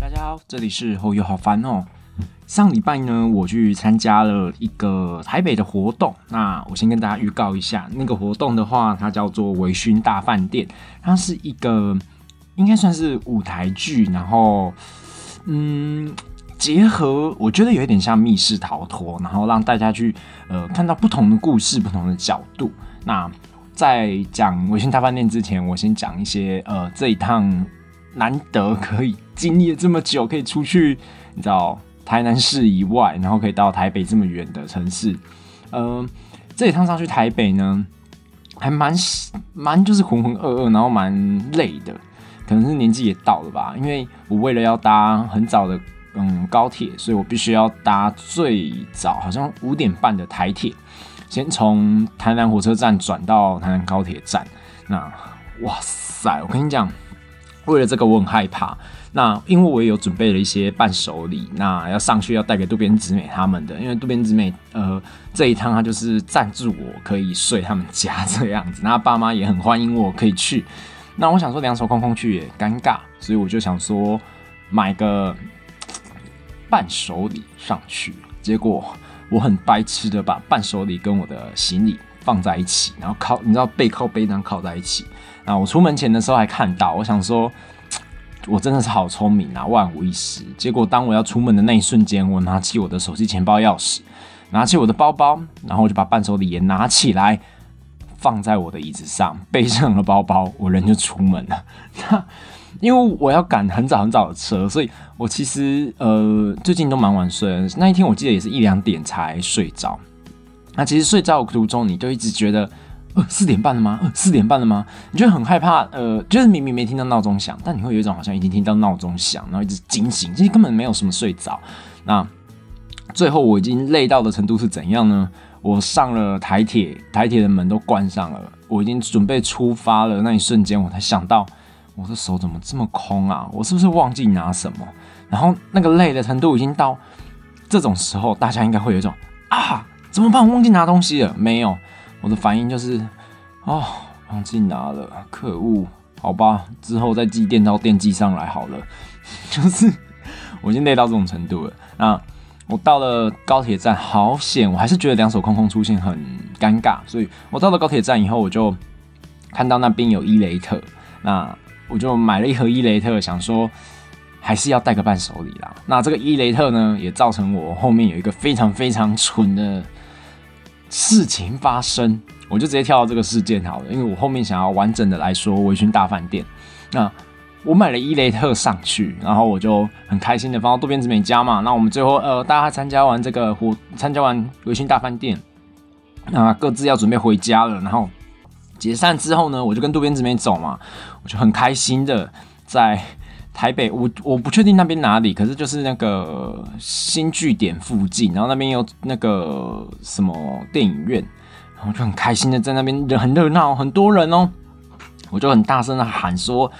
大家好，这里是后友好烦哦。上礼拜呢，我去参加了一个台北的活动。那我先跟大家预告一下，那个活动的话，它叫做微醺大饭店，它是一个应该算是舞台剧，然后嗯，结合我觉得有一点像密室逃脱，然后让大家去呃看到不同的故事、不同的角度。那在讲微醺大饭店之前，我先讲一些呃这一趟难得可以经历了这么久，可以出去，你知道。台南市以外，然后可以到台北这么远的城市，嗯，这一趟上去台北呢，还蛮蛮就是浑浑噩噩，然后蛮累的，可能是年纪也到了吧。因为我为了要搭很早的嗯高铁，所以我必须要搭最早好像五点半的台铁，先从台南火车站转到台南高铁站。那哇塞，我跟你讲，为了这个我很害怕。那因为我也有准备了一些伴手礼，那要上去要带给渡边直美他们的，因为渡边直美呃这一趟他就是赞助我可以睡他们家这样子，那爸妈也很欢迎我可以去。那我想说两手空空去也尴尬，所以我就想说买个伴手礼上去。结果我很白痴的把伴手礼跟我的行李放在一起，然后靠你知道背靠背这样靠在一起。那我出门前的时候还看到，我想说。我真的是好聪明啊，万无一失。结果当我要出门的那一瞬间，我拿起我的手机、钱包、钥匙，拿起我的包包，然后我就把伴手礼也拿起来，放在我的椅子上，背上了包包，我人就出门了。那因为我要赶很早很早的车，所以我其实呃最近都蛮晚睡。那一天我记得也是一两点才睡着。那其实睡觉途中，你就一直觉得。四点半了吗？四点半了吗？你就很害怕，呃，就是明明没听到闹钟响，但你会有一种好像已经听到闹钟响，然后一直惊醒，其实根本没有什么睡着。那最后我已经累到的程度是怎样呢？我上了台铁，台铁的门都关上了，我已经准备出发了。那一瞬间，我才想到我的手怎么这么空啊？我是不是忘记拿什么？然后那个累的程度已经到这种时候，大家应该会有一种啊，怎么办？忘记拿东西了？没有。我的反应就是，哦，忘记拿了，可恶！好吧，之后再寄电到电寄上来好了。就是我已经累到这种程度了。那我到了高铁站，好险！我还是觉得两手空空出现很尴尬。所以我到了高铁站以后，我就看到那边有伊雷特，那我就买了一盒伊雷特，想说还是要带个伴手礼啦。那这个伊雷特呢，也造成我后面有一个非常非常蠢的。事情发生，我就直接跳到这个事件好了，因为我后面想要完整的来说维醺大饭店。那我买了伊雷特上去，然后我就很开心的放到渡边直美家嘛。那我们最后呃，大家参加完这个活，参加完维醺大饭店，那各自要准备回家了。然后解散之后呢，我就跟渡边直美走嘛，我就很开心的在。台北，我我不确定那边哪里，可是就是那个新据点附近，然后那边有那个什么电影院，然后就很开心的在那边人很热闹，很多人哦，我就很大声的喊说：“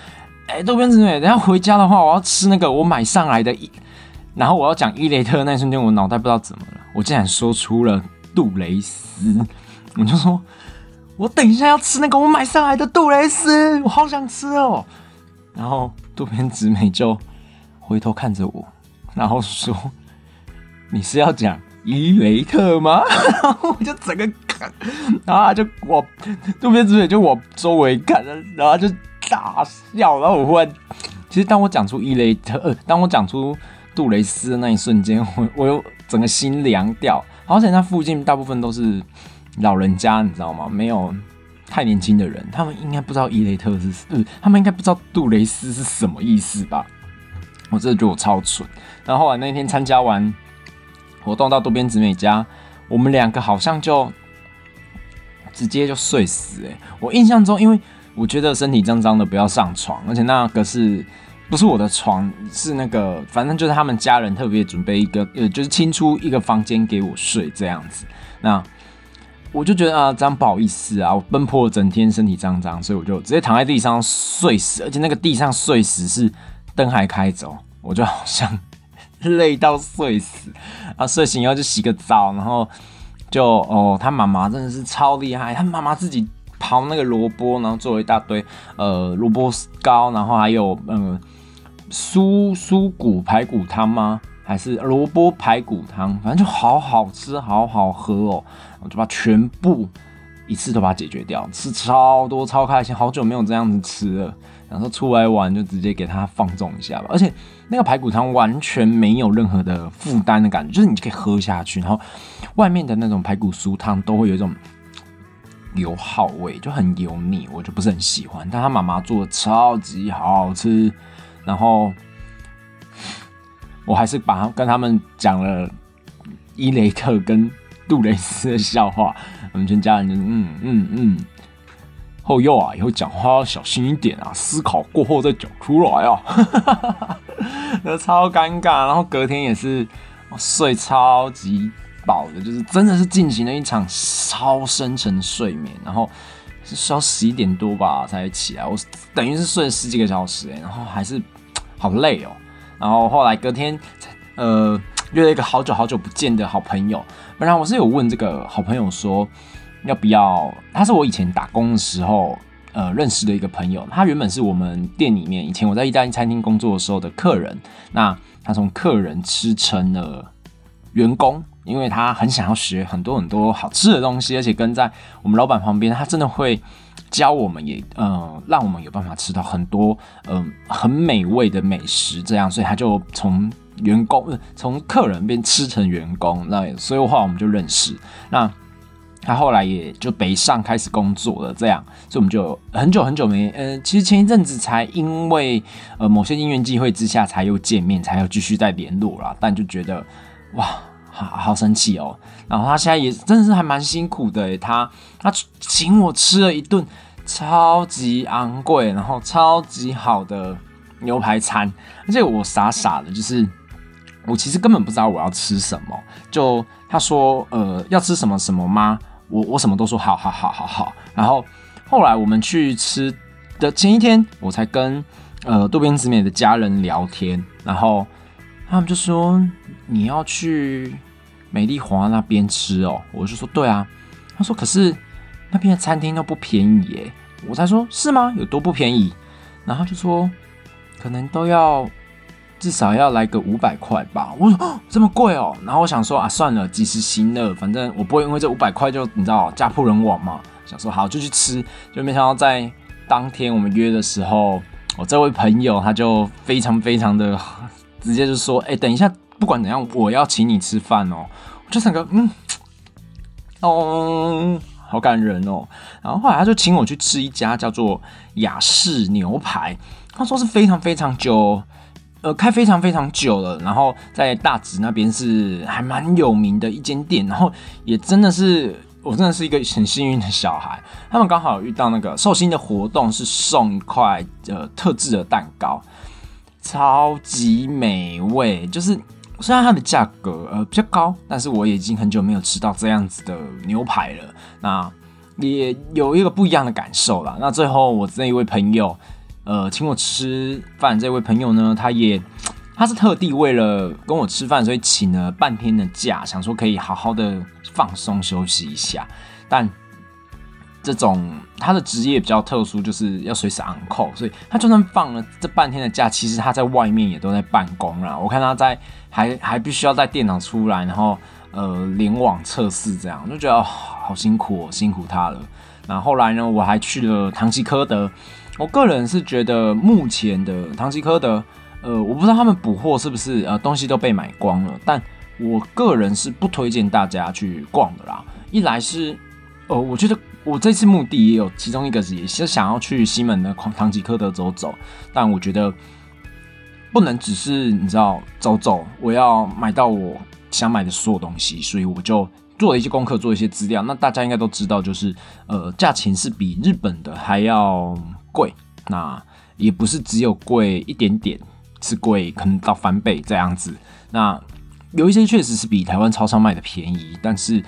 哎，渡边直美，等下回家的话，我要吃那个我买上来的。”然后我要讲伊雷特那一瞬间，我脑袋不知道怎么了，我竟然说出了杜蕾斯，我就说：“我等一下要吃那个我买上来的杜蕾斯，我好想吃哦。”然后渡边直美就回头看着我，然后说：“你是要讲伊雷特吗？”然 后我就整个看，然后就我渡边直美就我周围看，然后就大笑。然后我忽然，其实当我讲出伊雷特，呃，当我讲出杜蕾斯的那一瞬间，我我又整个心凉掉。而且那附近大部分都是老人家，你知道吗？没有。太年轻的人，他们应该不知道伊雷特是，嗯，他们应该不知道杜蕾斯是什么意思吧？我真的觉得我超蠢。然后后来那天参加完活动到渡边直美家，我们两个好像就直接就睡死。哎，我印象中，因为我觉得身体脏脏的不要上床，而且那个是不是我的床？是那个，反正就是他们家人特别准备一个，呃，就是清出一个房间给我睡这样子。那我就觉得啊，这样不好意思啊，我奔波了整天，身体脏脏，所以我就直接躺在地上睡死，而且那个地上睡死是灯还开着，我就好像累到睡死啊。睡醒以后就洗个澡，然后就哦，他妈妈真的是超厉害，他妈妈自己刨那个萝卜，然后做了一大堆呃萝卜糕，然后还有嗯酥酥骨排骨汤吗？还是萝卜排骨汤？反正就好好吃，好好喝哦。我就把全部一次都把它解决掉，吃超多超开心，好久没有这样子吃了。然后出来玩就直接给它放纵一下吧。而且那个排骨汤完全没有任何的负担的感觉，就是你可以喝下去。然后外面的那种排骨酥汤都会有一种油耗味，就很油腻，我就不是很喜欢。但他妈妈做的超级好吃，然后我还是把跟他们讲了伊雷特跟杜蕾斯的笑话，我们全家人就嗯嗯嗯。后又啊，以后讲话要小心一点啊，思考过后再讲出来啊，那超尴尬。然后隔天也是睡超级饱的，就是真的是进行了一场超深沉睡眠，然后是睡到十一点多吧才起来，我等于是睡了十几个小时哎，然后还是好累哦。然后后来隔天呃约了一个好久好久不见的好朋友，本来我是有问这个好朋友说。要不要？他是我以前打工的时候，呃，认识的一个朋友。他原本是我们店里面以前我在意大利餐厅工作的时候的客人。那他从客人吃成了员工，因为他很想要学很多很多好吃的东西，而且跟在我们老板旁边，他真的会教我们，也嗯，让我们有办法吃到很多嗯很美味的美食。这样，所以他就从员工从客人变吃成员工，那所以的话我们就认识。那他后来也就北上开始工作了，这样，所以我们就很久很久没，呃，其实前一阵子才因为呃某些因缘机会之下才又见面，才又继续再联络啦。但就觉得哇，好好生气哦。然后他现在也真的是还蛮辛苦的，他他请我吃了一顿超级昂贵，然后超级好的牛排餐，而且我傻傻的，就是我其实根本不知道我要吃什么，就他说呃要吃什么什么吗？我我什么都说好好好好好，然后后来我们去吃的前一天，我才跟呃渡边直美的家人聊天，然后他们就说你要去美丽华那边吃哦，我就说对啊，他说可是那边的餐厅都不便宜耶，我才说是吗？有多不便宜？然后就说可能都要。至少要来个五百块吧，我说这么贵哦，然后我想说啊，算了，及时行乐，反正我不会因为这五百块就你知道家破人亡嘛，想说好就去吃，就没想到在当天我们约的时候，我这位朋友他就非常非常的直接就说，哎，等一下，不管怎样，我要请你吃饭哦，我就想个嗯，哦，好感人哦，然后后来他就请我去吃一家叫做雅士牛排，他说是非常非常久。呃，开非常非常久了，然后在大直那边是还蛮有名的一间店，然后也真的是我真的是一个很幸运的小孩，他们刚好遇到那个寿星的活动，是送一块呃特制的蛋糕，超级美味。就是虽然它的价格呃比较高，但是我已经很久没有吃到这样子的牛排了，那也有一个不一样的感受啦。那最后我这一位朋友。呃，请我吃饭这位朋友呢，他也他是特地为了跟我吃饭，所以请了半天的假，想说可以好好的放松休息一下。但这种他的职业比较特殊，就是要随时昂扣，所以他就算放了这半天的假，其实他在外面也都在办公啦。我看他在还还必须要带电脑出来，然后呃联网测试，这样就觉得好辛苦哦，辛苦他了。那后来呢，我还去了唐吉诃德。我个人是觉得目前的唐吉诃德，呃，我不知道他们补货是不是呃东西都被买光了，但我个人是不推荐大家去逛的啦。一来是，呃，我觉得我这次目的也有其中一个是也是想要去西门的唐吉诃德走走，但我觉得不能只是你知道走走，我要买到我想买的所有东西，所以我就做了一些功课，做一些资料。那大家应该都知道，就是呃，价钱是比日本的还要。贵，那也不是只有贵一点点，是贵可能到翻倍这样子。那有一些确实是比台湾超商卖的便宜，但是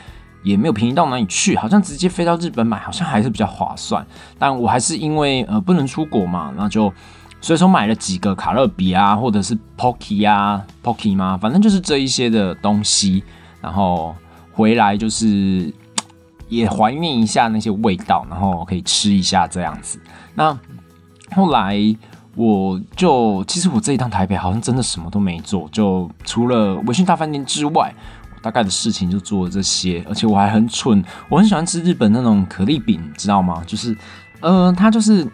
也没有便宜到哪里去，好像直接飞到日本买，好像还是比较划算。但我还是因为呃不能出国嘛，那就所以说买了几个卡乐比啊，或者是 Pocky 啊，Pocky 吗？反正就是这一些的东西，然后回来就是也怀念一下那些味道，然后可以吃一下这样子。那后来我就其实我这一趟台北好像真的什么都没做，就除了微醺大饭店之外，大概的事情就做了这些，而且我还很蠢，我很喜欢吃日本那种可丽饼，知道吗？就是，呃，它就是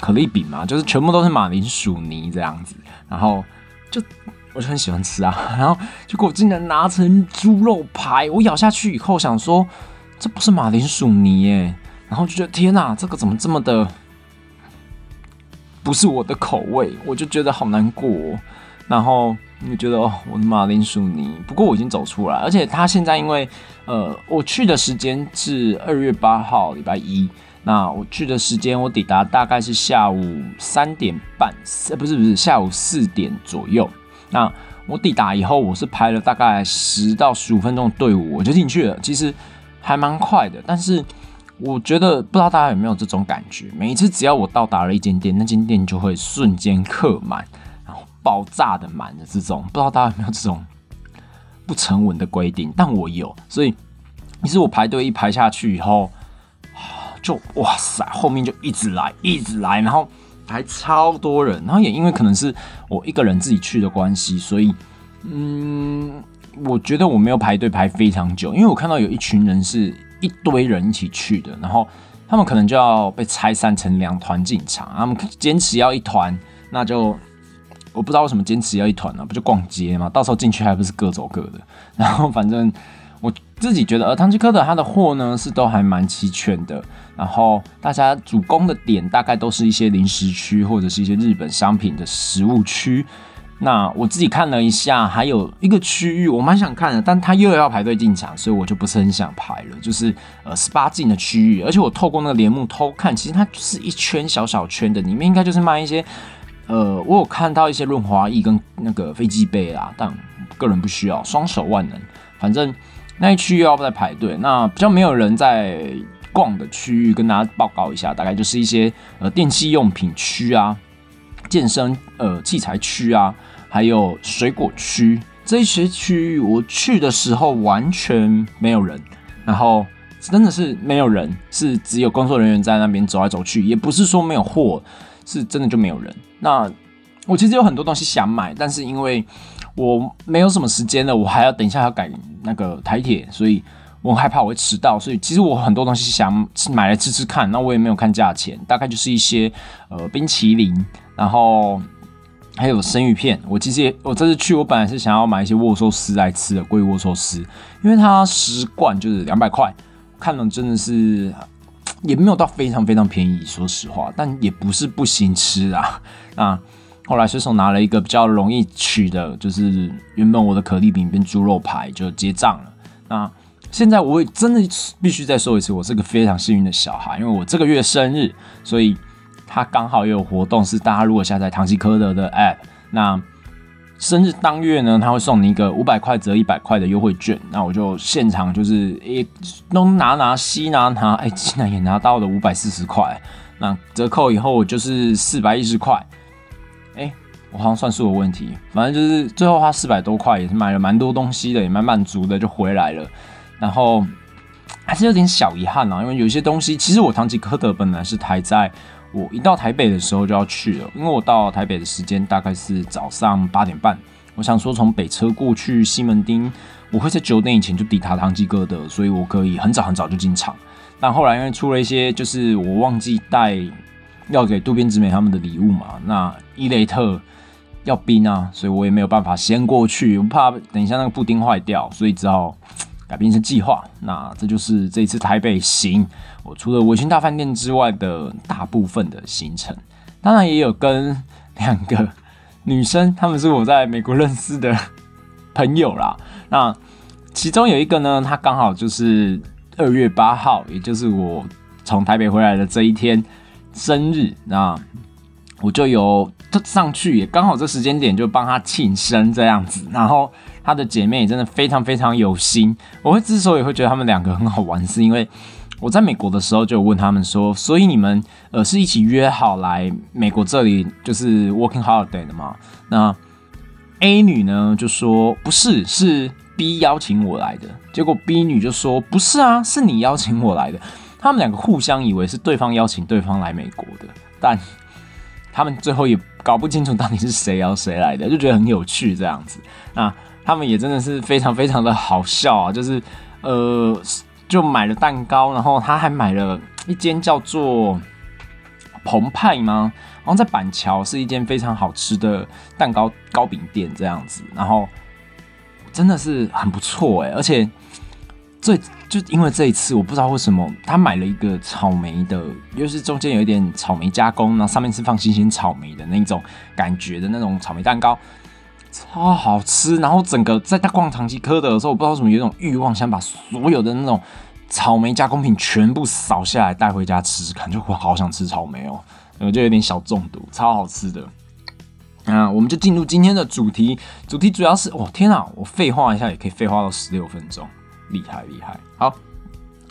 可丽饼嘛，就是全部都是马铃薯泥这样子，然后就我就很喜欢吃啊，然后结果竟然拿成猪肉排，我咬下去以后想说这不是马铃薯泥耶，然后就觉得天哪，这个怎么这么的？不是我的口味，我就觉得好难过。然后你觉得哦，我的马铃薯泥。不过我已经走出来，而且他现在因为呃，我去的时间是二月八号礼拜一，那我去的时间我抵达大概是下午三点半，呃，不是不是下午四点左右。那我抵达以后，我是排了大概十到十五分钟的队伍，我就进去了。其实还蛮快的，但是。我觉得不知道大家有没有这种感觉，每一次只要我到达了一间店，那间店就会瞬间客满，爆炸的满的这种，不知道大家有没有这种不成文的规定？但我有，所以其实我排队一排下去以后，就哇塞，后面就一直来，一直来，然后还超多人，然后也因为可能是我一个人自己去的关系，所以嗯，我觉得我没有排队排非常久，因为我看到有一群人是。一堆人一起去的，然后他们可能就要被拆散成两团进场。他们坚持要一团，那就我不知道为什么坚持要一团呢？不就逛街吗？到时候进去还不是各走各的。然后反正我自己觉得，而唐吉诃德它的货呢是都还蛮齐全的。然后大家主攻的点大概都是一些零食区或者是一些日本商品的食物区。那我自己看了一下，还有一个区域我蛮想看的，但他又要排队进场，所以我就不是很想排了。就是呃十八禁的区域，而且我透过那个帘幕偷看，其实它是一圈小小圈的，里面应该就是卖一些呃，我有看到一些润滑液跟那个飞机杯啦，但个人不需要，双手万能。反正那一区又要在排队，那比较没有人在逛的区域，跟大家报告一下，大概就是一些呃电器用品区啊，健身呃器材区啊。还有水果区这一些区域，我去的时候完全没有人，然后真的是没有人，是只有工作人员在那边走来走去，也不是说没有货，是真的就没有人。那我其实有很多东西想买，但是因为我没有什么时间了，我还要等一下要赶那个台铁，所以我害怕我会迟到，所以其实我很多东西想买来吃吃看，那我也没有看价钱，大概就是一些呃冰淇淋，然后。还有生鱼片，我其实也我这次去，我本来是想要买一些握寿司来吃的，贵握寿司，因为它十罐就是两百块，看了真的是也没有到非常非常便宜，说实话，但也不是不行吃啊。那后来随手拿了一个比较容易取的，就是原本我的可丽饼跟猪肉排就结账了。那现在我真的必须再说一次，我是个非常幸运的小孩，因为我这个月生日，所以。他刚好也有活动，是大家如果下载唐吉诃德的 App，那生日当月呢，他会送你一个五百块折一百块的优惠券。那我就现场就是诶，东拿拿西拿拿，哎，竟然也拿到了五百四十块。那折扣以后就是四百一十块。哎，我好像算数有问题，反正就是最后花四百多块，也是买了蛮多东西的，也蛮满足的，就回来了。然后还是有点小遗憾啊，因为有些东西，其实我唐吉诃德本来是台在。我一到台北的时候就要去了，因为我到台北的时间大概是早上八点半。我想说从北车过去西门町，我会在九点以前就抵达唐吉诃德，所以我可以很早很早就进场。但后来因为出了一些，就是我忘记带要给渡边直美他们的礼物嘛，那伊雷特要冰啊，所以我也没有办法先过去，我怕等一下那个布丁坏掉，所以只好。改变成计划，那这就是这次台北行。我除了维新大饭店之外的大部分的行程，当然也有跟两个女生，她们是我在美国认识的朋友啦。那其中有一个呢，她刚好就是二月八号，也就是我从台北回来的这一天生日。那我就有上去，也刚好这时间点就帮她庆生这样子，然后。她的姐妹也真的非常非常有心。我会之所以会觉得他们两个很好玩，是因为我在美国的时候就问他们说：“所以你们呃是一起约好来美国这里就是 working holiday 的吗？”那 A 女呢就说：“不是，是 B 邀请我来的。”结果 B 女就说：“不是啊，是你邀请我来的。”他们两个互相以为是对方邀请对方来美国的，但 他们最后也搞不清楚到底是谁要谁来的，就觉得很有趣这样子。那他们也真的是非常非常的好笑啊，就是呃，就买了蛋糕，然后他还买了一间叫做澎湃吗？然后在板桥是一间非常好吃的蛋糕糕饼店这样子，然后真的是很不错哎，而且最就因为这一次，我不知道为什么他买了一个草莓的，又是中间有一点草莓加工，然后上面是放新鲜草莓的那种感觉的那种草莓蛋糕，超好吃。然后整个在他逛长期科德的时候，我不知道为什么有一种欲望，想把所有的那种草莓加工品全部扫下来带回家吃吃看，就我好想吃草莓哦。我就有点小中毒，超好吃的。那我们就进入今天的主题，主题主要是，哦天啊，我废话一下也可以废话到十六分钟，厉害厉害。好，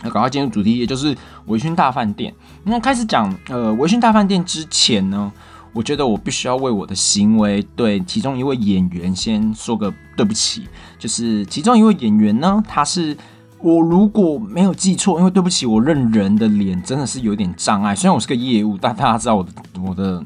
那赶快进入主题，也就是维勋大饭店。那开始讲呃维勋大饭店之前呢，我觉得我必须要为我的行为对其中一位演员先说个对不起，就是其中一位演员呢，他是。我如果没有记错，因为对不起，我认人的脸真的是有点障碍。虽然我是个业务，但大家知道我的我的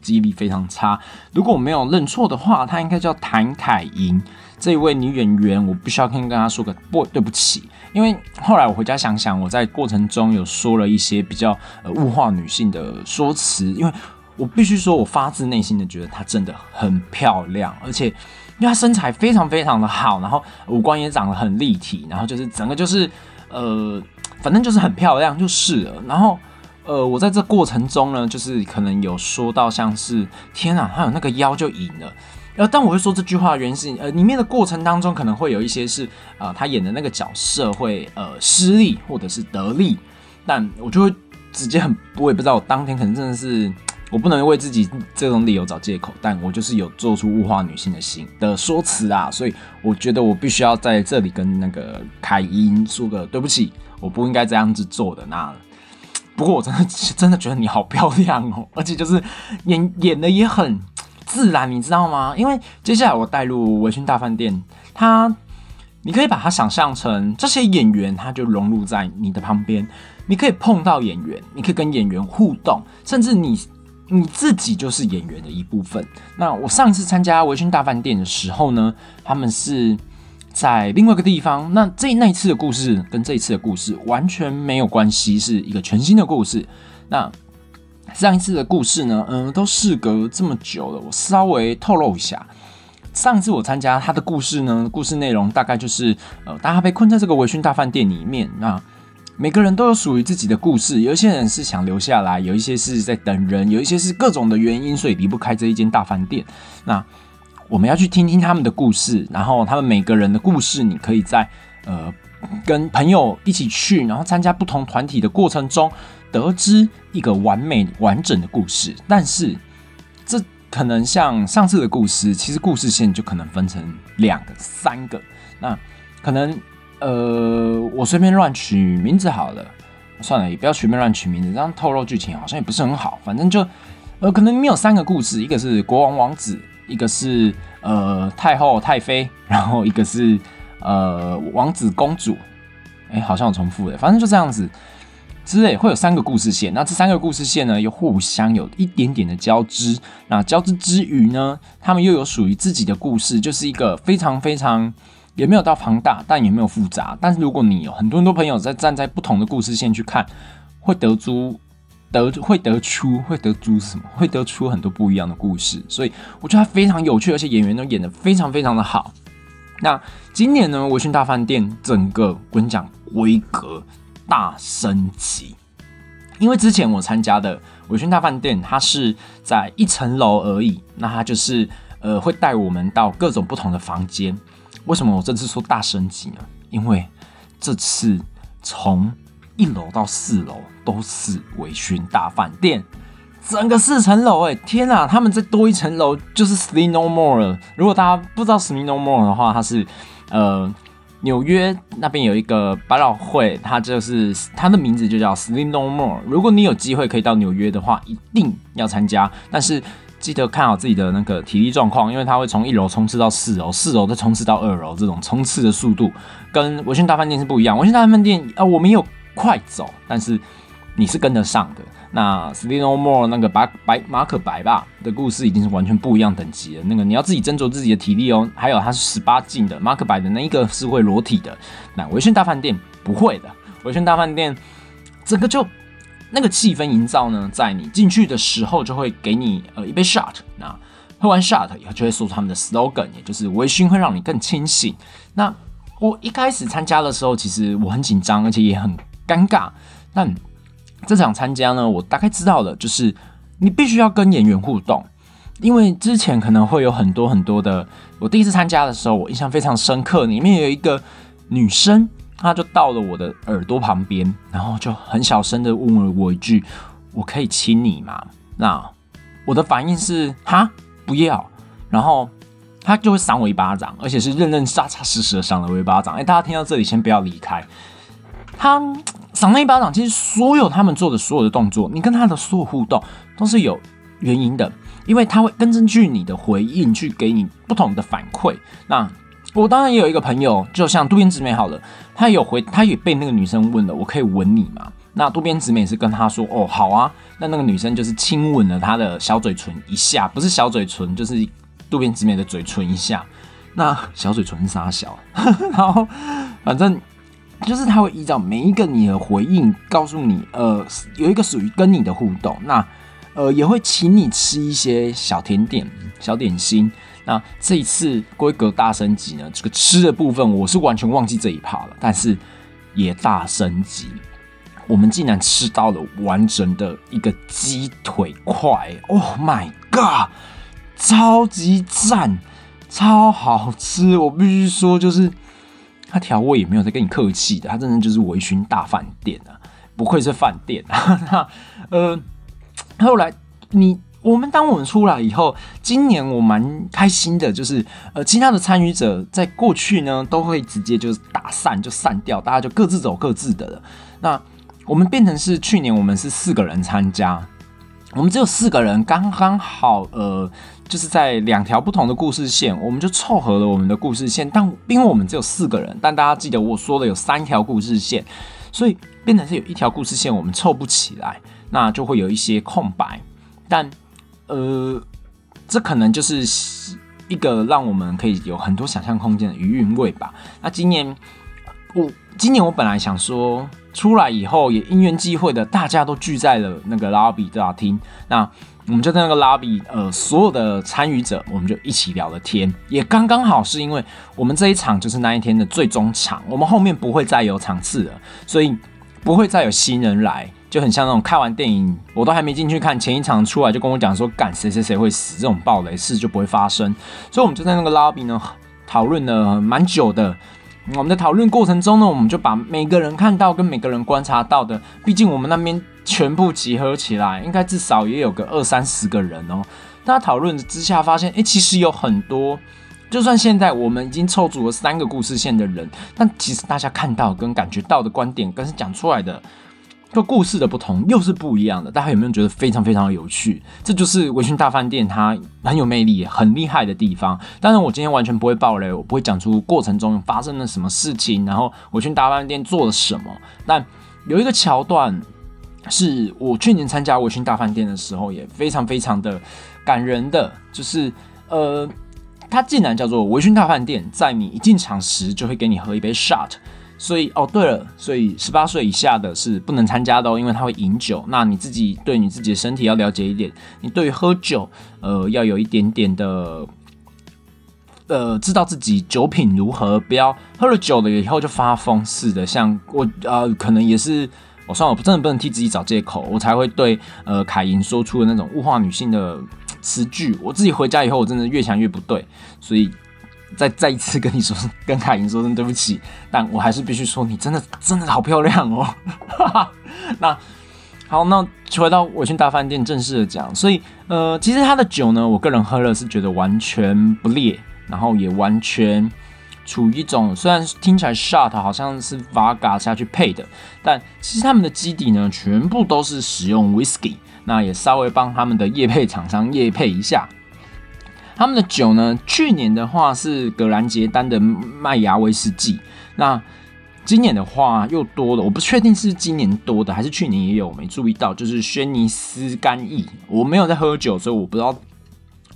记忆力非常差。如果我没有认错的话，她应该叫谭凯莹这一位女演员。我必须要跟跟她说个不对不起，因为后来我回家想想，我在过程中有说了一些比较呃物化女性的说辞。因为我必须说，我发自内心的觉得她真的很漂亮，而且。因为她身材非常非常的好，然后五官也长得很立体，然后就是整个就是呃，反正就是很漂亮就是了。然后呃，我在这过程中呢，就是可能有说到像是天啊，她有那个腰就赢了。呃，但我会说这句话原因是，呃，里面的过程当中可能会有一些是呃，他演的那个角色会呃失利或者是得利，但我就会直接很我也不知道，我当天可能真的是。我不能为自己这种理由找借口，但我就是有做出物化女性的心的说辞啊，所以我觉得我必须要在这里跟那个凯英说个对不起，我不应该这样子做的。那 不过我真的真的觉得你好漂亮哦，而且就是演演的也很自然，你知道吗？因为接下来我带入维勋大饭店，他你可以把它想象成这些演员，他就融入在你的旁边，你可以碰到演员，你可以跟演员互动，甚至你。你自己就是演员的一部分。那我上一次参加维勋大饭店的时候呢，他们是在另外一个地方。那这那一次的故事跟这一次的故事完全没有关系，是一个全新的故事。那上一次的故事呢，嗯，都事隔这么久了，我稍微透露一下。上次我参加他的故事呢，故事内容大概就是，呃，大家被困在这个维勋大饭店里面，那。每个人都有属于自己的故事，有一些人是想留下来，有一些是在等人，有一些是各种的原因，所以离不开这一间大饭店。那我们要去听听他们的故事，然后他们每个人的故事，你可以在呃跟朋友一起去，然后参加不同团体的过程中，得知一个完美完整的故事。但是这可能像上次的故事，其实故事线就可能分成两个、三个，那可能。呃，我随便乱取名字好了，算了，也不要随便乱取名字，这样透露剧情好像也不是很好。反正就，呃，可能里面有三个故事，一个是国王王子，一个是呃太后太妃，然后一个是呃王子公主。哎，好像有重复的，反正就这样子，之类会有三个故事线。那这三个故事线呢，又互相有一点点的交织。那交织之余呢，他们又有属于自己的故事，就是一个非常非常。也没有到庞大，但也没有复杂。但是如果你有很多很多朋友在站在不同的故事线去看，会得出得会得出会得出什么？会得出很多不一样的故事。所以我觉得它非常有趣，而且演员都演的非常非常的好。那今年呢，维讯大饭店整个我跟你讲规格大升级，因为之前我参加的维讯大饭店，它是在一层楼而已，那它就是呃会带我们到各种不同的房间。为什么我这次说大升级呢？因为这次从一楼到四楼都是微醺大饭店，整个四层楼，哎，天哪！他们再多一层楼就是 s l e e No More 了。如果大家不知道 s l e e No More 的话，它是呃纽约那边有一个百老汇，它就是它的名字就叫 Sleep No More。如果你有机会可以到纽约的话，一定要参加。但是记得看好自己的那个体力状况，因为它会从一楼冲刺到四楼，四楼再冲刺到二楼，这种冲刺的速度跟维讯大饭店是不一样。维讯大饭店啊，我们有快走，但是你是跟得上的。那 s t e n o More 那个白白马可白吧的故事已经是完全不一样等级了。那个你要自己斟酌自己的体力哦。还有它是十八禁的，马可白的那一个是会裸体的。那维轩大饭店不会的，维轩大饭店整个就那个气氛营造呢，在你进去的时候就会给你呃一杯 shot，那喝完 shot 以后就会说出他们的 slogan，也就是微醺会让你更清醒。那我一开始参加的时候，其实我很紧张，而且也很尴尬。但这场参加呢，我大概知道了，就是你必须要跟演员互动，因为之前可能会有很多很多的。我第一次参加的时候，我印象非常深刻，里面有一个女生，她就到了我的耳朵旁边，然后就很小声的问了我一句：“我可以亲你吗？”那我的反应是：“哈，不要。”然后。他就会赏我一巴掌，而且是认认扎扎实实的赏了我一巴掌。哎，大家听到这里先不要离开。他赏那一巴掌，其实所有他们做的所有的动作，你跟他的所有互动都是有原因的，因为他会根据你的回应去给你不同的反馈。那我当然也有一个朋友，就像渡边直美好了，他有回，他也被那个女生问了，我可以吻你吗？那渡边直美是跟他说，哦，好啊。那那个女生就是亲吻了他的小嘴唇一下，不是小嘴唇，就是。渡边直美的嘴唇一下，那小嘴唇撒小，然后反正就是他会依照每一个你的回应，告诉你，呃，有一个属于跟你的互动，那呃也会请你吃一些小甜点、小点心。那这一次规格大升级呢，这个吃的部分我是完全忘记这一趴了，但是也大升级，我们竟然吃到了完整的一个鸡腿块，Oh my god！超级赞，超好吃！我必须说，就是他调味也没有在跟你客气的，他真的就是微醺大饭店啊，不愧是饭店啊！那呃，后来你我们当我们出来以后，今年我蛮开心的，就是呃，其他的参与者在过去呢都会直接就是打散就散掉，大家就各自走各自的了。那我们变成是去年我们是四个人参加。我们只有四个人，刚刚好，呃，就是在两条不同的故事线，我们就凑合了我们的故事线。但因为我们只有四个人，但大家记得我说的有三条故事线，所以变成是有一条故事线我们凑不起来，那就会有一些空白。但呃，这可能就是一个让我们可以有很多想象空间的余韵味吧。那今年我今年我本来想说。出来以后也因缘际会的，大家都聚在了那个拉比大厅。那我们就在那个拉比，呃，所有的参与者，我们就一起聊了天。也刚刚好是因为我们这一场就是那一天的最终场，我们后面不会再有场次了，所以不会再有新人来，就很像那种看完电影，我都还没进去看，前一场出来就跟我讲说，干谁谁谁会死，这种暴雷事就不会发生。所以我们就在那个拉比呢讨论了蛮久的。我们的讨论过程中呢，我们就把每个人看到跟每个人观察到的，毕竟我们那边全部集合起来，应该至少也有个二三十个人哦。大家讨论之下发现，哎，其实有很多，就算现在我们已经凑足了三个故事线的人，但其实大家看到跟感觉到的观点，跟是讲出来的。就故事的不同又是不一样的，大家有没有觉得非常非常有趣？这就是维醺大饭店它很有魅力、很厉害的地方。当然，我今天完全不会爆雷，我不会讲出过程中发生了什么事情，然后维醺大饭店做了什么。但有一个桥段是我去年参加维醺大饭店的时候也非常非常的感人的，就是呃，它竟然叫做维醺大饭店，在你一进场时就会给你喝一杯 shot。所以哦，对了，所以十八岁以下的是不能参加的哦，因为他会饮酒。那你自己对你自己的身体要了解一点，你对于喝酒，呃，要有一点点的，呃，知道自己酒品如何，不要喝了酒了以后就发疯似的。像我，呃，可能也是，我算了，我真的不能替自己找借口，我才会对呃凯莹说出的那种物化女性的词句。我自己回家以后，我真的越想越不对，所以。再 再一次跟你说，跟海莹说声对不起，但我还是必须说，你真的真的好漂亮哦。那好，那回到伟醺大饭店正式的讲，所以呃，其实他的酒呢，我个人喝了是觉得完全不烈，然后也完全处于一种虽然听起来 shot 好像是 vaga 下去配的，但其实他们的基底呢，全部都是使用 whisky，那也稍微帮他们的叶配厂商叶配一下。他们的酒呢？去年的话是格兰杰丹的麦芽威士忌。那今年的话又多了，我不确定是今年多的还是去年也有，我没注意到。就是轩尼斯干邑，我没有在喝酒，所以我不知道。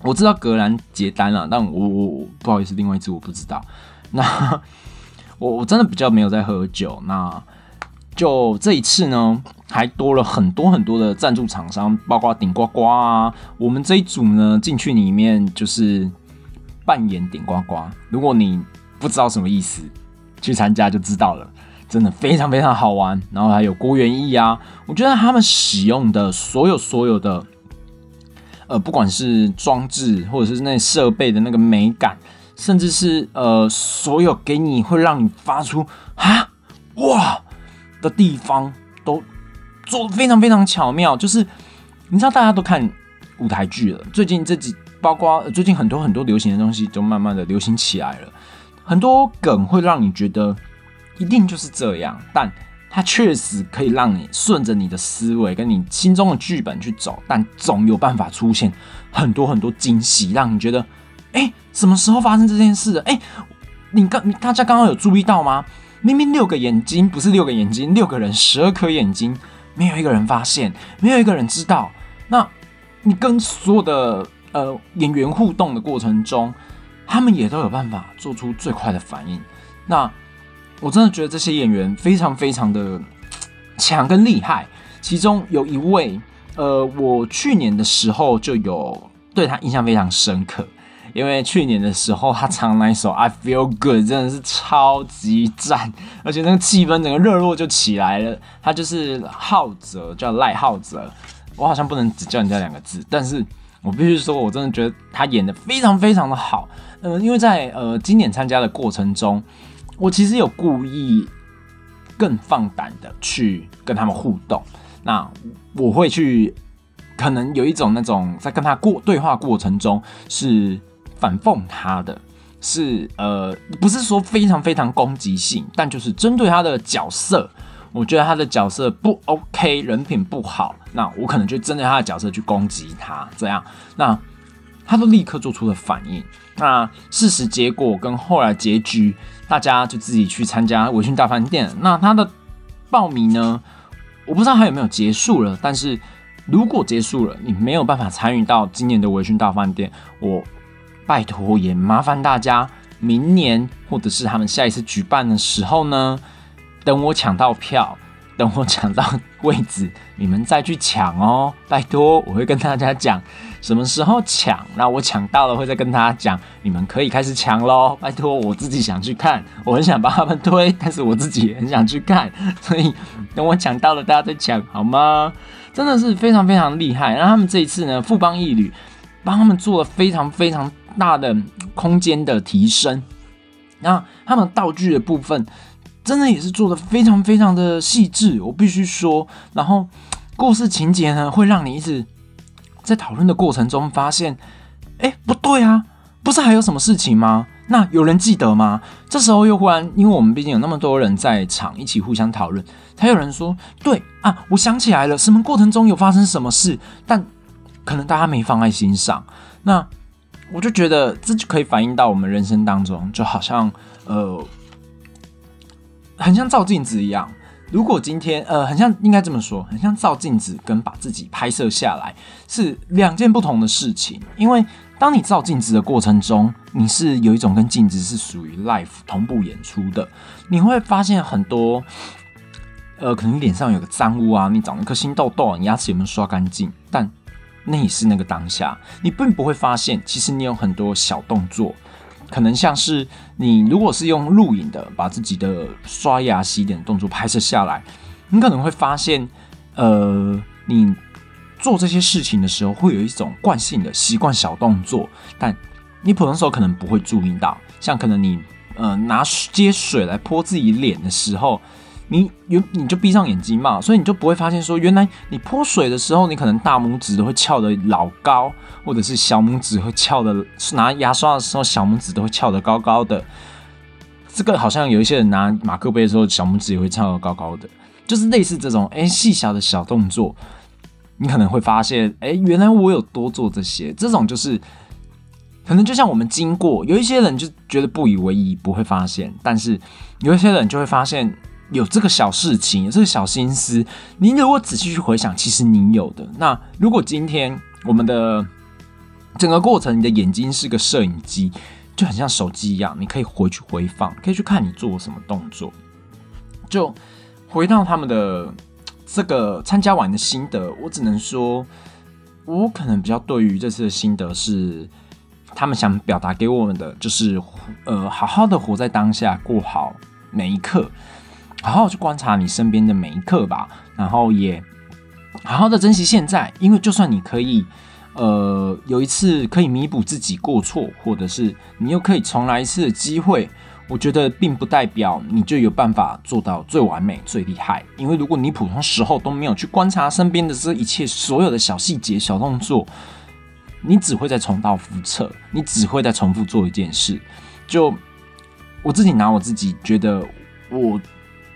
我知道格兰杰丹了，但我我不好意思，另外一支我不知道。那我我真的比较没有在喝酒。那就这一次呢，还多了很多很多的赞助厂商，包括顶呱呱啊。我们这一组呢进去里面就是扮演顶呱呱。如果你不知道什么意思，去参加就知道了。真的非常非常好玩。然后还有郭元义啊，我觉得他们使用的所有所有的。呃，不管是装置或者是那设备的那个美感，甚至是呃，所有给你会让你发出啊哇的地方，都做的非常非常巧妙。就是你知道，大家都看舞台剧了，最近这几包括最近很多很多流行的东西，都慢慢的流行起来了。很多梗会让你觉得一定就是这样，但。它确实可以让你顺着你的思维跟你心中的剧本去走，但总有办法出现很多很多惊喜，让你觉得，哎，什么时候发生这件事的？哎，你刚大家刚刚有注意到吗？明明六个眼睛不是六个眼睛，六个人十二颗眼睛，没有一个人发现，没有一个人知道。那你跟所有的呃演员互动的过程中，他们也都有办法做出最快的反应。那。我真的觉得这些演员非常非常的强跟厉害，其中有一位，呃，我去年的时候就有对他印象非常深刻，因为去年的时候他唱那一首《I Feel Good》真的是超级赞，而且那个气氛整个热络就起来了。他就是浩哲，叫赖浩哲，我好像不能只叫人家两个字，但是我必须说，我真的觉得他演的非常非常的好。嗯，因为在呃今年参加的过程中。我其实有故意更放胆的去跟他们互动，那我会去可能有一种那种在跟他过对话过程中是反讽他的，是呃不是说非常非常攻击性，但就是针对他的角色，我觉得他的角色不 OK，人品不好，那我可能就针对他的角色去攻击他，这样，那他都立刻做出了反应。那事实结果跟后来结局。大家就自己去参加维讯大饭店。那他的报名呢？我不知道他有没有结束了。但是如果结束了，你没有办法参与到今年的维讯大饭店，我拜托也麻烦大家，明年或者是他们下一次举办的时候呢，等我抢到票。等我抢到位置，你们再去抢哦，拜托！我会跟大家讲什么时候抢。那我抢到了，会再跟大家讲，你们可以开始抢喽，拜托！我自己想去看，我很想帮他们推，但是我自己也很想去看，所以等我抢到了，大家再抢好吗？真的是非常非常厉害。然后他们这一次呢，富邦一旅帮他们做了非常非常大的空间的提升，那他们道具的部分。真的也是做的非常非常的细致，我必须说。然后故事情节呢，会让你一直在讨论的过程中发现，哎，不对啊，不是还有什么事情吗？那有人记得吗？这时候又忽然，因为我们毕竟有那么多人在场，一起互相讨论，才有人说，对啊，我想起来了，什么过程中有发生什么事，但可能大家没放在心上。那我就觉得这就可以反映到我们人生当中，就好像呃。很像照镜子一样，如果今天呃，很像应该这么说，很像照镜子跟把自己拍摄下来是两件不同的事情。因为当你照镜子的过程中，你是有一种跟镜子是属于 life 同步演出的，你会发现很多呃，可能脸上有个脏污啊，你长了一颗新痘痘，你牙齿有没有刷干净？但那也是那个当下，你并不会发现，其实你有很多小动作。可能像是你如果是用录影的，把自己的刷牙洗脸动作拍摄下来，你可能会发现，呃，你做这些事情的时候会有一种惯性的习惯小动作，但你普通时候可能不会注意到，像可能你呃拿接水来泼自己脸的时候。你有你就闭上眼睛嘛，所以你就不会发现说，原来你泼水的时候，你可能大拇指都会翘得老高，或者是小拇指会翘的，拿牙刷的时候小拇指都会翘得高高的。这个好像有一些人拿马克杯的时候，小拇指也会翘得高高的，就是类似这种哎细小的小动作，你可能会发现，哎，原来我有多做这些，这种就是可能就像我们经过，有一些人就觉得不以为意，不会发现；但是有一些人就会发现有这个小事情，有这个小心思。你如果仔细去回想，其实你有的。那如果今天我们的整个过程，你的眼睛是个摄影机，就很像手机一样，你可以回去回放，可以去看你做什么动作。就回到他们的这个参加完的心得，我只能说，我可能比较对于这次的心得是，他们想表达给我们的，就是呃，好好的活在当下，过好每一刻，好好去观察你身边的每一刻吧，然后也好好的珍惜现在，因为就算你可以。呃，有一次可以弥补自己过错，或者是你又可以重来一次的机会，我觉得并不代表你就有办法做到最完美、最厉害。因为如果你普通时候都没有去观察身边的这一切所有的小细节、小动作，你只会在重蹈覆辙，你只会在重复做一件事。就我自己拿我自己觉得，我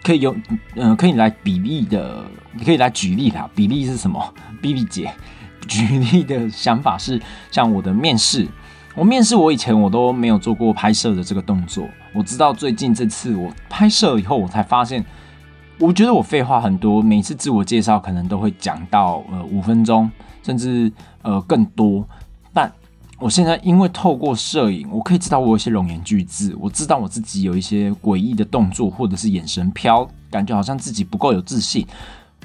可以用，嗯，可以来比例的，你可以来举例啦。比例是什么？比例姐。举例的想法是，像我的面试，我面试我以前我都没有做过拍摄的这个动作。我知道最近这次我拍摄以后，我才发现，我觉得我废话很多，每次自我介绍可能都会讲到呃五分钟，甚至呃更多。但我现在因为透过摄影，我可以知道我有些容颜巨字，我知道我自己有一些诡异的动作，或者是眼神飘，感觉好像自己不够有自信。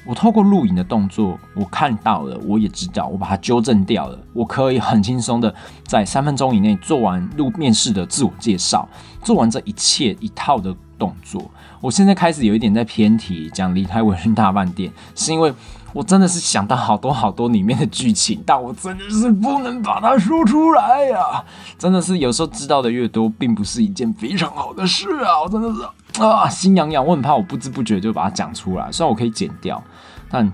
我透过录影的动作，我看到了，我也知道，我把它纠正掉了。我可以很轻松的在三分钟以内做完录面试的自我介绍，做完这一切一套的动作。我现在开始有一点在偏题，讲离开维讯大饭店，是因为我真的是想到好多好多里面的剧情，但我真的是不能把它说出来呀！真的是有时候知道的越多，并不是一件非常好的事啊！我真的是。啊，心痒痒，我很怕我不知不觉就把它讲出来。虽然我可以剪掉，但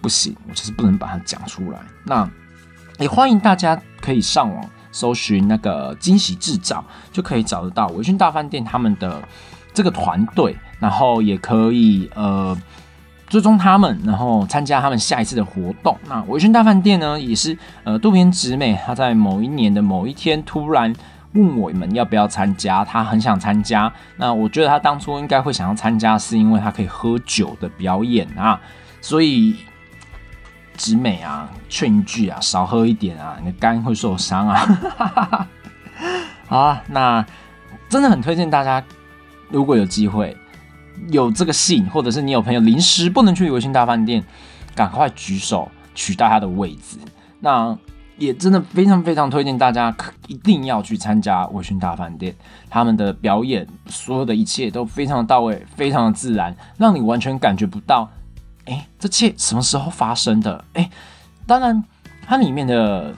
不行，我就是不能把它讲出来。那也欢迎大家可以上网搜寻那个惊喜制造，就可以找得到维讯大饭店他们的这个团队，然后也可以呃追踪他们，然后参加他们下一次的活动。那维讯大饭店呢，也是呃渡边直美，她在某一年的某一天突然。问我们要不要参加，他很想参加。那我觉得他当初应该会想要参加，是因为他可以喝酒的表演啊。所以直美啊，劝一句啊，少喝一点啊，你的肝会受伤啊。好啊，那真的很推荐大家，如果有机会有这个信，或者是你有朋友临时不能去维新大饭店，赶快举手取代他的位置。那。也真的非常非常推荐大家，一定要去参加微醺大饭店，他们的表演，所有的一切都非常的到位，非常的自然，让你完全感觉不到，哎，这切什么时候发生的？哎，当然，它里面的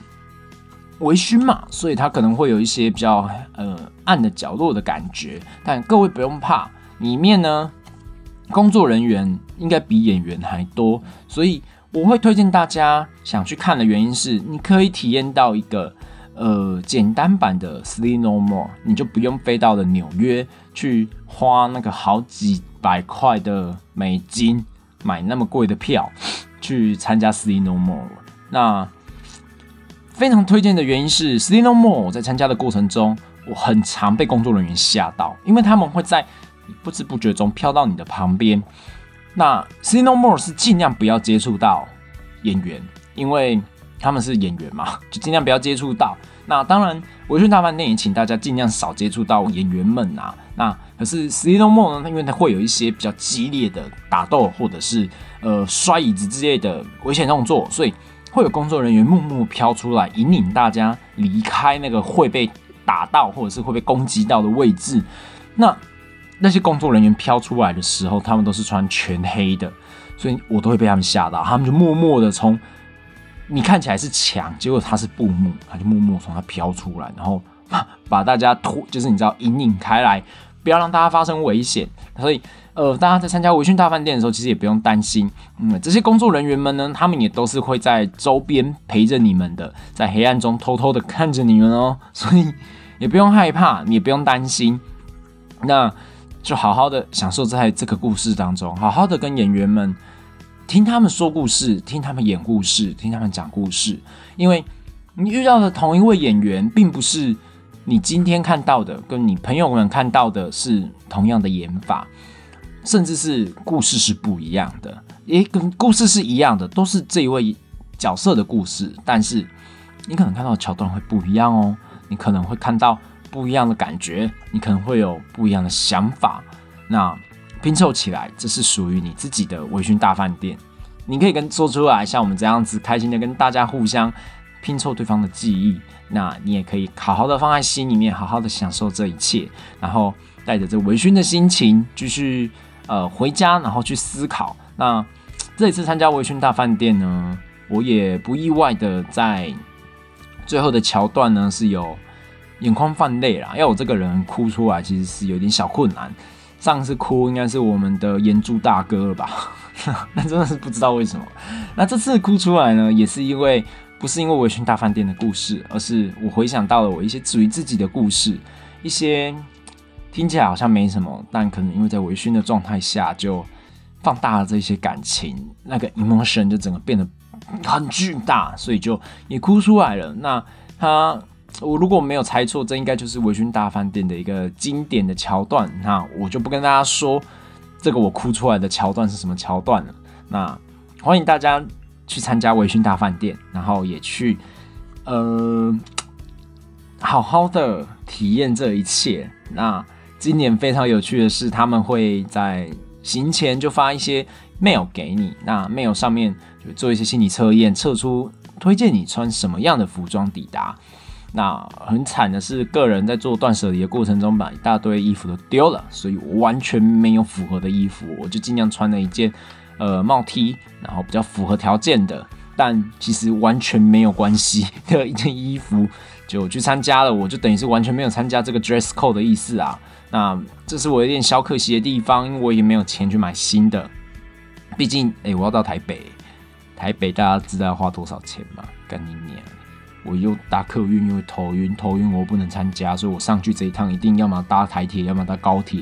微醺嘛，所以它可能会有一些比较呃暗的角落的感觉，但各位不用怕，里面呢工作人员应该比演员还多，所以。我会推荐大家想去看的原因是，你可以体验到一个呃简单版的 Sleep No More，你就不用飞到了纽约去花那个好几百块的美金买那么贵的票去参加 Sleep No More。那非常推荐的原因是 Sleep No More，我在参加的过程中，我很常被工作人员吓到，因为他们会在不知不觉中飘到你的旁边。那 See No More 是尽量不要接触到演员，因为他们是演员嘛，就尽量不要接触到。那当然，维讯大饭店也请大家尽量少接触到演员们啊。那可是 See No More 呢，因为它会有一些比较激烈的打斗，或者是呃摔椅子之类的危险动作，所以会有工作人员默默飘出来，引领大家离开那个会被打到或者是会被攻击到的位置。那那些工作人员飘出来的时候，他们都是穿全黑的，所以我都会被他们吓到。他们就默默的从你看起来是墙，结果他是布幕，他就默默从他飘出来，然后把大家拖，就是你知道引领开来，不要让大家发生危险。所以，呃，大家在参加维讯大饭店的时候，其实也不用担心。嗯，这些工作人员们呢，他们也都是会在周边陪着你们的，在黑暗中偷偷的看着你们哦，所以也不用害怕，你也不用担心。那。就好好的享受在这个故事当中，好好的跟演员们听他们说故事，听他们演故事，听他们讲故事。因为你遇到的同一位演员，并不是你今天看到的，跟你朋友们看到的是同样的演法，甚至是故事是不一样的。诶，跟故事是一样的，都是这一位角色的故事，但是你可能看到的桥段会不一样哦。你可能会看到不一样的感觉，你可能会有不一样的想法。那拼凑起来，这是属于你自己的微醺大饭店。你可以跟说出来，像我们这样子开心的跟大家互相拼凑对方的记忆。那你也可以好好的放在心里面，好好的享受这一切，然后带着这微醺的心情继续呃回家，然后去思考。那这一次参加微醺大饭店呢，我也不意外的在最后的桥段呢是有眼眶泛泪啦。要我这个人哭出来，其实是有点小困难。上次哭应该是我们的岩柱大哥了吧？那真的是不知道为什么。那这次哭出来呢，也是因为不是因为微醺大饭店的故事，而是我回想到了我一些属于自己的故事，一些听起来好像没什么，但可能因为在微醺的状态下就。放大了这些感情，那个 emotion 就整个变得很巨大，所以就也哭出来了。那他，我如果没有猜错，这应该就是《微醺大饭店》的一个经典的桥段。那我就不跟大家说这个我哭出来的桥段是什么桥段了。那欢迎大家去参加《微醺大饭店》，然后也去呃好好的体验这一切。那今年非常有趣的是，他们会在。行前就发一些 mail 给你，那 mail 上面就做一些心理测验，测出推荐你穿什么样的服装抵达。那很惨的是，个人在做断舍离的过程中，把一大堆衣服都丢了，所以我完全没有符合的衣服，我就尽量穿了一件呃帽 T，然后比较符合条件的，但其实完全没有关系的一件衣服，就去参加了，我就等于是完全没有参加这个 dress code 的意思啊。那这是我有点小可惜的地方，因为我也没有钱去买新的。毕竟，哎，我要到台北，台北大家知道要花多少钱吗？干你娘！我又搭客运，又头晕，头晕我不能参加，所以我上去这一趟一定要么搭台铁，要么搭高铁。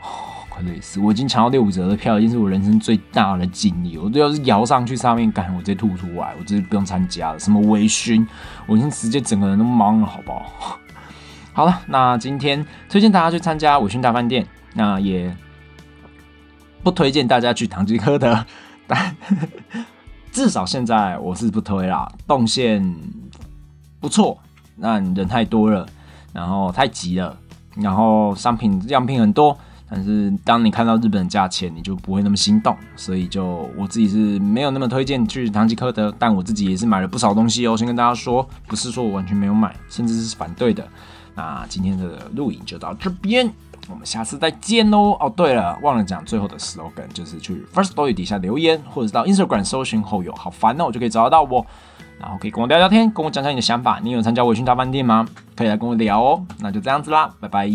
哦，快累死！我已经抢到六五折的票，已经是我人生最大的经历。我都要是摇上去上面赶，我直接吐出来，我直接不用参加了。什么微醺，我已经直接整个人都懵了，好不好？好了，那今天推荐大家去参加微醺大饭店，那也不推荐大家去唐吉诃德，但至少现在我是不推啦。动线不错，那人太多了，然后太急了，然后商品样品很多，但是当你看到日本的价钱，你就不会那么心动，所以就我自己是没有那么推荐去唐吉诃德，但我自己也是买了不少东西哦。先跟大家说，不是说我完全没有买，甚至是反对的。那今天的录影就到这边，我们下次再见喽！哦，对了，忘了讲最后的 slogan，就是去 First Story 底下留言，或者是到 Instagram 搜寻后友，好烦哦，我就可以找得到我，然后可以跟我聊聊天，跟我讲讲你的想法。你有参加微醺大饭店吗？可以来跟我聊哦。那就这样子啦，拜拜。